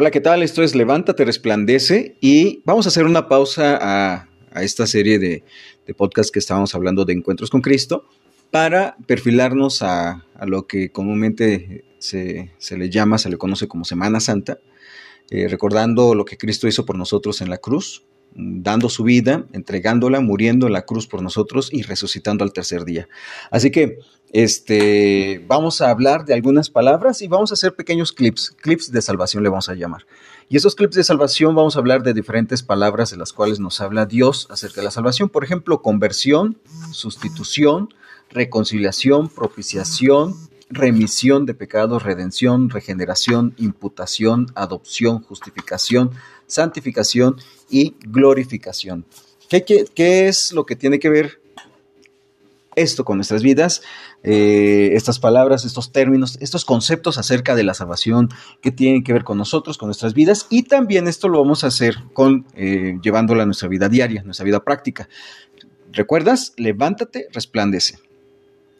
Hola, ¿qué tal? Esto es Levántate, Resplandece y vamos a hacer una pausa a, esta serie de, de podcasts que estábamos hablando de encuentros con Cristo para perfilarnos a, lo que comúnmente se, le llama, se le conoce como Semana Santa, eh, recordando lo que Cristo hizo por nosotros en la cruz, dando su vida, entregándola, muriendo en la cruz por nosotros y resucitando al tercer día. Así que este, vamos a hablar de algunas palabras y vamos a hacer pequeños clips, clips de salvación le vamos a llamar. Y esos clips de salvación vamos a hablar de diferentes palabras de las cuales nos habla Dios acerca de la salvación. Por ejemplo, conversión, sustitución, reconciliación, propiciación, remisión de pecados, redención, regeneración, imputación, adopción, justificación, santificación y glorificación. ¿Qué, es lo que tiene que ver esto con nuestras vidas? Eh, estas palabras, estos términos, estos conceptos acerca de la salvación que tienen que ver con nosotros, con nuestras vidas, y también esto lo vamos a hacer con eh, llevándola a nuestra vida diaria, nuestra vida práctica. ¿Recuerdas? Levántate, resplandece.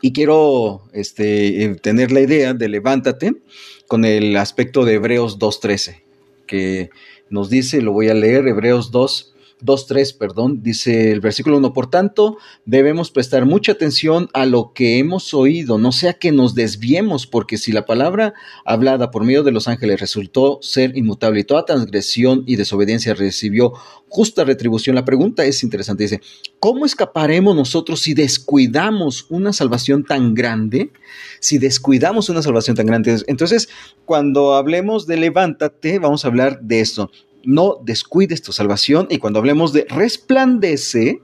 Y quiero este, eh, tener la idea de levántate con el aspecto de Hebreos 2.13, que nos dice, lo voy a leer, Hebreos 2, 2.3, perdón, dice el versículo 1, por tanto, debemos prestar mucha atención a lo que hemos oído, no sea que nos desviemos, porque si la palabra hablada por medio de los ángeles resultó ser inmutable y toda transgresión y desobediencia recibió justa retribución, la pregunta es interesante, dice, ¿cómo escaparemos nosotros si descuidamos una salvación tan grande? Si descuidamos una salvación tan grande. Entonces, cuando hablemos de levántate, vamos a hablar de esto no descuides tu salvación. Y cuando hablemos de resplandece,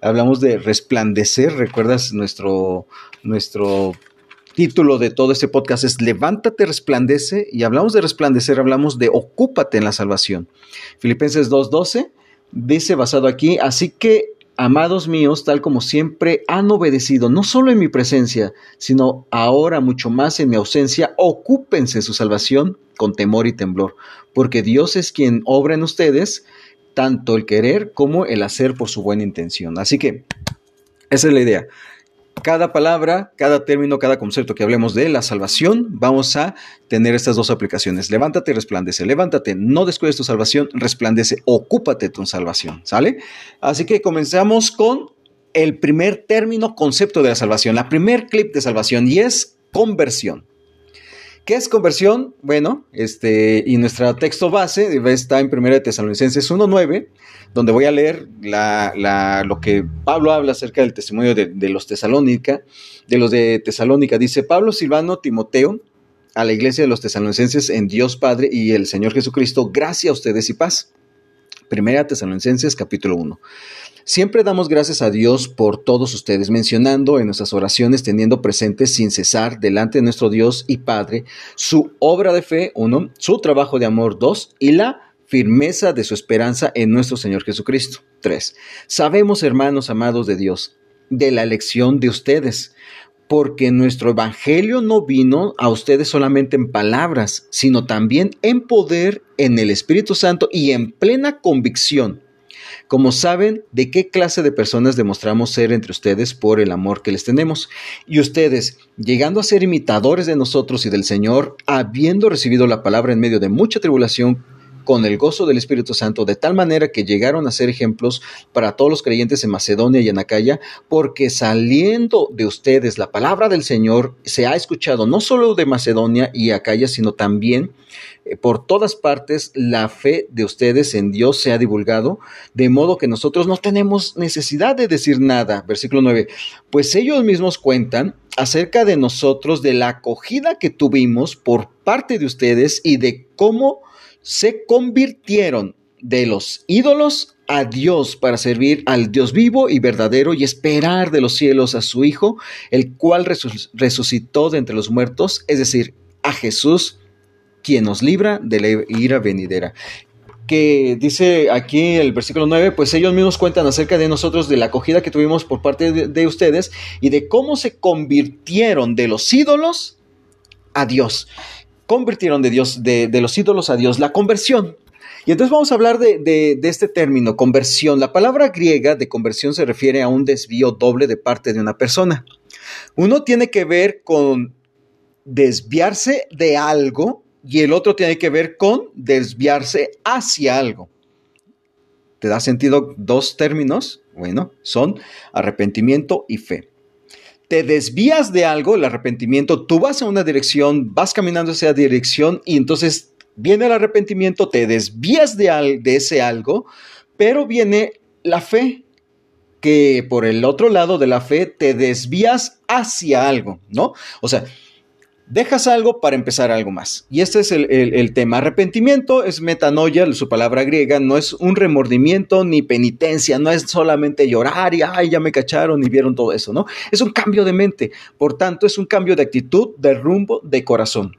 hablamos de resplandecer, recuerdas nuestro, nuestro título de todo este podcast es Levántate, resplandece. Y hablamos de resplandecer, hablamos de ocúpate en la salvación. Filipenses 2.12 dice basado aquí, así que Amados míos, tal como siempre han obedecido, no solo en mi presencia, sino ahora mucho más en mi ausencia, ocúpense su salvación con temor y temblor, porque Dios es quien obra en ustedes tanto el querer como el hacer por su buena intención. Así que esa es la idea cada palabra, cada término, cada concepto que hablemos de la salvación, vamos a tener estas dos aplicaciones. Levántate resplandece. Levántate, no descuides tu salvación, resplandece, ocúpate tu salvación, ¿sale? Así que comenzamos con el primer término, concepto de la salvación, la primer clip de salvación y es conversión. ¿Qué es conversión? Bueno, este, y nuestro texto base está en 1 Tesalonicenses 1.9, donde voy a leer lo que Pablo habla acerca del testimonio de, los Tesalónica, de los de Tesalónica. Dice Pablo Silvano Timoteo a la iglesia de los tesalonicenses en Dios Padre y el Señor Jesucristo, gracias a ustedes y paz. Primera Tesalonicenses capítulo 1. Siempre damos gracias a Dios por todos ustedes, mencionando en nuestras oraciones, teniendo presente sin cesar delante de nuestro Dios y Padre su obra de fe, uno, su trabajo de amor, dos, y la firmeza de su esperanza en nuestro Señor Jesucristo. Tres, sabemos, hermanos amados de Dios, de la elección de ustedes, porque nuestro Evangelio no vino a ustedes solamente en palabras, sino también en poder, en el Espíritu Santo y en plena convicción como saben de qué clase de personas demostramos ser entre ustedes por el amor que les tenemos. Y ustedes, llegando a ser imitadores de nosotros y del Señor, habiendo recibido la palabra en medio de mucha tribulación, con el gozo del Espíritu Santo, de tal manera que llegaron a ser ejemplos para todos los creyentes en Macedonia y en Acaya, porque saliendo de ustedes la palabra del Señor se ha escuchado no solo de Macedonia y Acaya, sino también por todas partes la fe de ustedes en Dios se ha divulgado, de modo que nosotros no tenemos necesidad de decir nada. Versículo 9, pues ellos mismos cuentan acerca de nosotros, de la acogida que tuvimos por parte de ustedes y de cómo se convirtieron de los ídolos a Dios para servir al Dios vivo y verdadero y esperar de los cielos a su Hijo, el cual resucitó de entre los muertos, es decir, a Jesús, quien nos libra de la ira venidera. Que dice aquí el versículo 9, pues ellos mismos cuentan acerca de nosotros, de la acogida que tuvimos por parte de, ustedes y de cómo se convirtieron de los ídolos a Dios convirtieron de Dios, de, los ídolos a Dios, la conversión. Y entonces vamos a hablar de, de, este término, conversión. La palabra griega de conversión se refiere a un desvío doble de parte de una persona. Uno tiene que ver con desviarse de algo y el otro tiene que ver con desviarse hacia algo. ¿Te da sentido dos términos? Bueno, son arrepentimiento y fe. Te desvías de algo, el arrepentimiento, tú vas a una dirección, vas caminando hacia esa dirección y entonces viene el arrepentimiento, te desvías de, de ese algo, pero viene la fe, que por el otro lado de la fe te desvías hacia algo, ¿no? O sea, dejas algo para empezar algo más. Y este es el, tema. Arrepentimiento es metanoia, su palabra griega, no es un remordimiento ni penitencia, no es solamente llorar y, ay, ya me cacharon y vieron todo eso, ¿no? Es un cambio de mente. Por tanto, es un cambio de actitud, de rumbo, de corazón.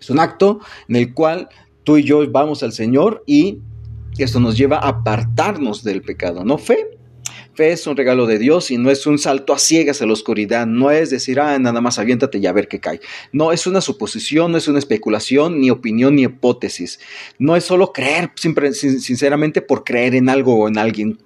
Es un acto en el cual tú y yo vamos al Señor y esto nos lleva a apartarnos del pecado, ¿no? Fe. Fe es un regalo de Dios y no es un salto a ciegas a la oscuridad, no es decir, ah, nada más aviéntate y a ver qué cae. No, es una suposición, no es una especulación, ni opinión, ni hipótesis. No es solo creer, sinceramente, por creer en algo o en alguien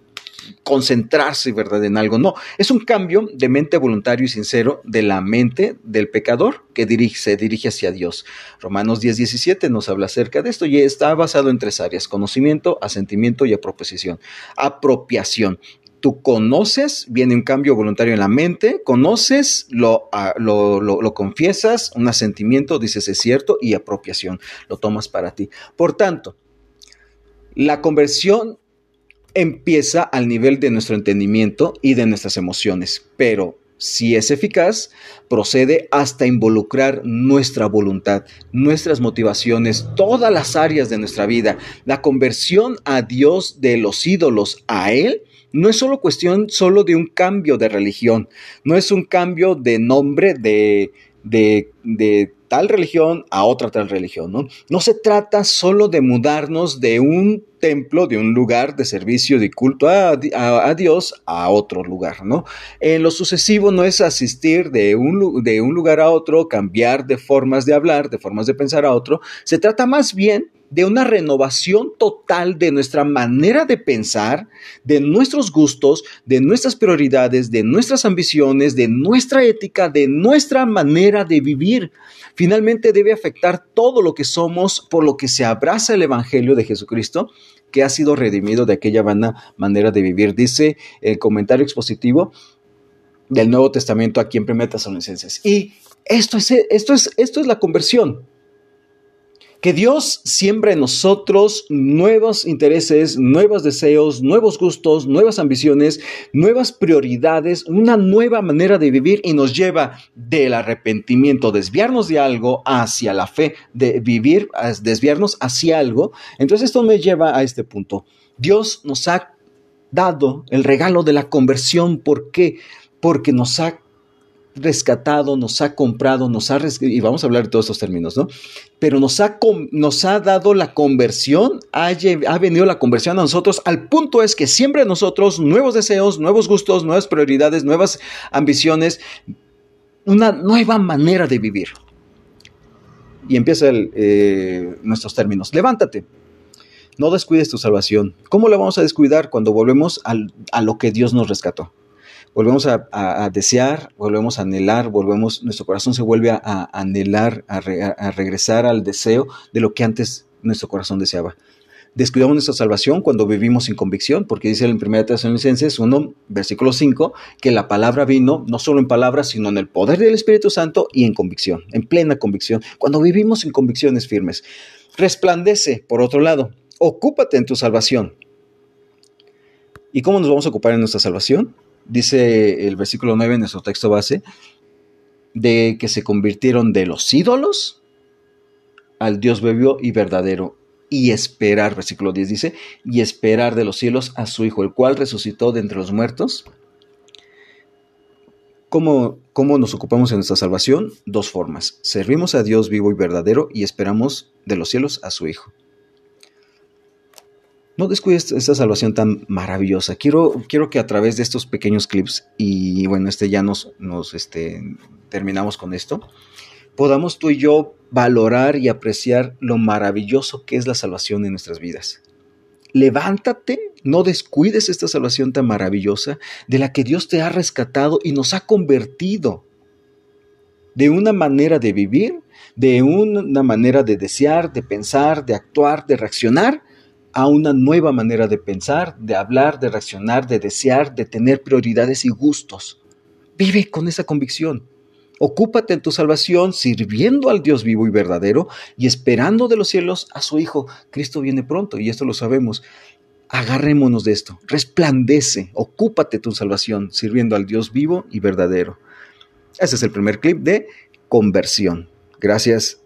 concentrarse, ¿verdad?, en algo. No, es un cambio de mente voluntario y sincero de la mente del pecador que dirige, se dirige hacia Dios. Romanos 10, 17 nos habla acerca de esto y está basado en tres áreas, conocimiento, asentimiento y apropiación. Apropiación. Tú conoces, viene un cambio voluntario en la mente, conoces, lo, ah, lo, lo confiesas, un asentimiento, dices es cierto, y apropiación, lo tomas para ti. Por tanto, la conversión empieza al nivel de nuestro entendimiento y de nuestras emociones, pero si es eficaz, procede hasta involucrar nuestra voluntad, nuestras motivaciones, todas las áreas de nuestra vida. La conversión a Dios de los ídolos a Él no es solo cuestión solo de un cambio de religión, no es un cambio de nombre de, de, de tal religión a otra tal religión, ¿no? No se trata solo de mudarnos de un templo, de un lugar de servicio, de culto a, Dios a otro lugar, ¿no? En lo sucesivo no es asistir de un, de un lugar a otro, cambiar de formas de hablar, de formas de pensar a otro, se trata más bien de una renovación total de nuestra manera de pensar, de nuestros gustos, de nuestras prioridades, de nuestras ambiciones, de nuestra ética, de nuestra manera de vivir. Finalmente debe afectar todo lo que somos por lo que se abraza el Evangelio de Jesucristo que ha sido redimido de aquella manera de vivir. Dice el comentario expositivo del Nuevo Testamento aquí en 1 Tesalonicenses. Y esto es, esto, es, esto es la conversión. Que Dios siembra en nosotros nuevos intereses, nuevos deseos, nuevos gustos, nuevas ambiciones, nuevas prioridades, una nueva manera de vivir y nos lleva del arrepentimiento, desviarnos de algo hacia la fe, de vivir, desviarnos hacia algo. Entonces esto me lleva a este punto. Dios nos ha dado el regalo de la conversión. ¿Por qué? Porque nos ha rescatado, nos ha comprado, nos ha y vamos a hablar de todos estos términos, ¿no? Pero nos ha, nos ha dado la conversión, ha, venido la conversión a nosotros, al punto es que siempre nosotros nuevos deseos, nuevos gustos, nuevas prioridades, nuevas ambiciones, una nueva manera de vivir. Y empieza eh, nuestros términos. Levántate, no descuides tu salvación. ¿Cómo la vamos a descuidar cuando volvemos a lo que Dios nos rescató? Volvemos a, desear, volvemos a anhelar, volvemos, nuestro corazón se vuelve a, anhelar, a, regresar al deseo de lo que antes nuestro corazón deseaba. Descuidamos nuestra salvación cuando vivimos sin convicción, porque dice en 1 Tesalonicenses 1, versículo 5, que la palabra vino no solo en palabras, sino en el poder del Espíritu Santo y en convicción, en plena convicción, cuando vivimos sin convicciones firmes. Resplandece, por otro lado, ocúpate en tu salvación. ¿Y cómo nos vamos a ocupar en nuestra salvación? Dice el versículo 9 en nuestro texto base, de que se convirtieron de los ídolos al Dios bebió y verdadero, y esperar, versículo 10 dice, y esperar de los cielos a su Hijo, el cual resucitó de entre los muertos. ¿Cómo, ¿Cómo nos ocupamos en nuestra salvación? Dos formas. Servimos a Dios vivo y verdadero y esperamos de los cielos a su Hijo. No descuides esta salvación tan maravillosa. Quiero, quiero que a través de estos pequeños clips, y bueno, este ya nos, nos este, terminamos con esto, podamos tú y yo valorar y apreciar lo maravilloso que es la salvación en nuestras vidas. Levántate, no descuides esta salvación tan maravillosa de la que Dios te ha rescatado y nos ha convertido de una manera de vivir, de una manera de desear, de pensar, de actuar, de reaccionar, a una nueva manera de pensar, de hablar, de reaccionar, de desear, de tener prioridades y gustos. Vive con esa convicción. Ocúpate en tu salvación, sirviendo al Dios vivo y verdadero y esperando de los cielos a su Hijo. Cristo viene pronto y esto lo sabemos. Agarrémonos de esto. Resplandece, ocúpate tu salvación, sirviendo al Dios vivo y verdadero. Ese es el primer clip de conversión. Gracias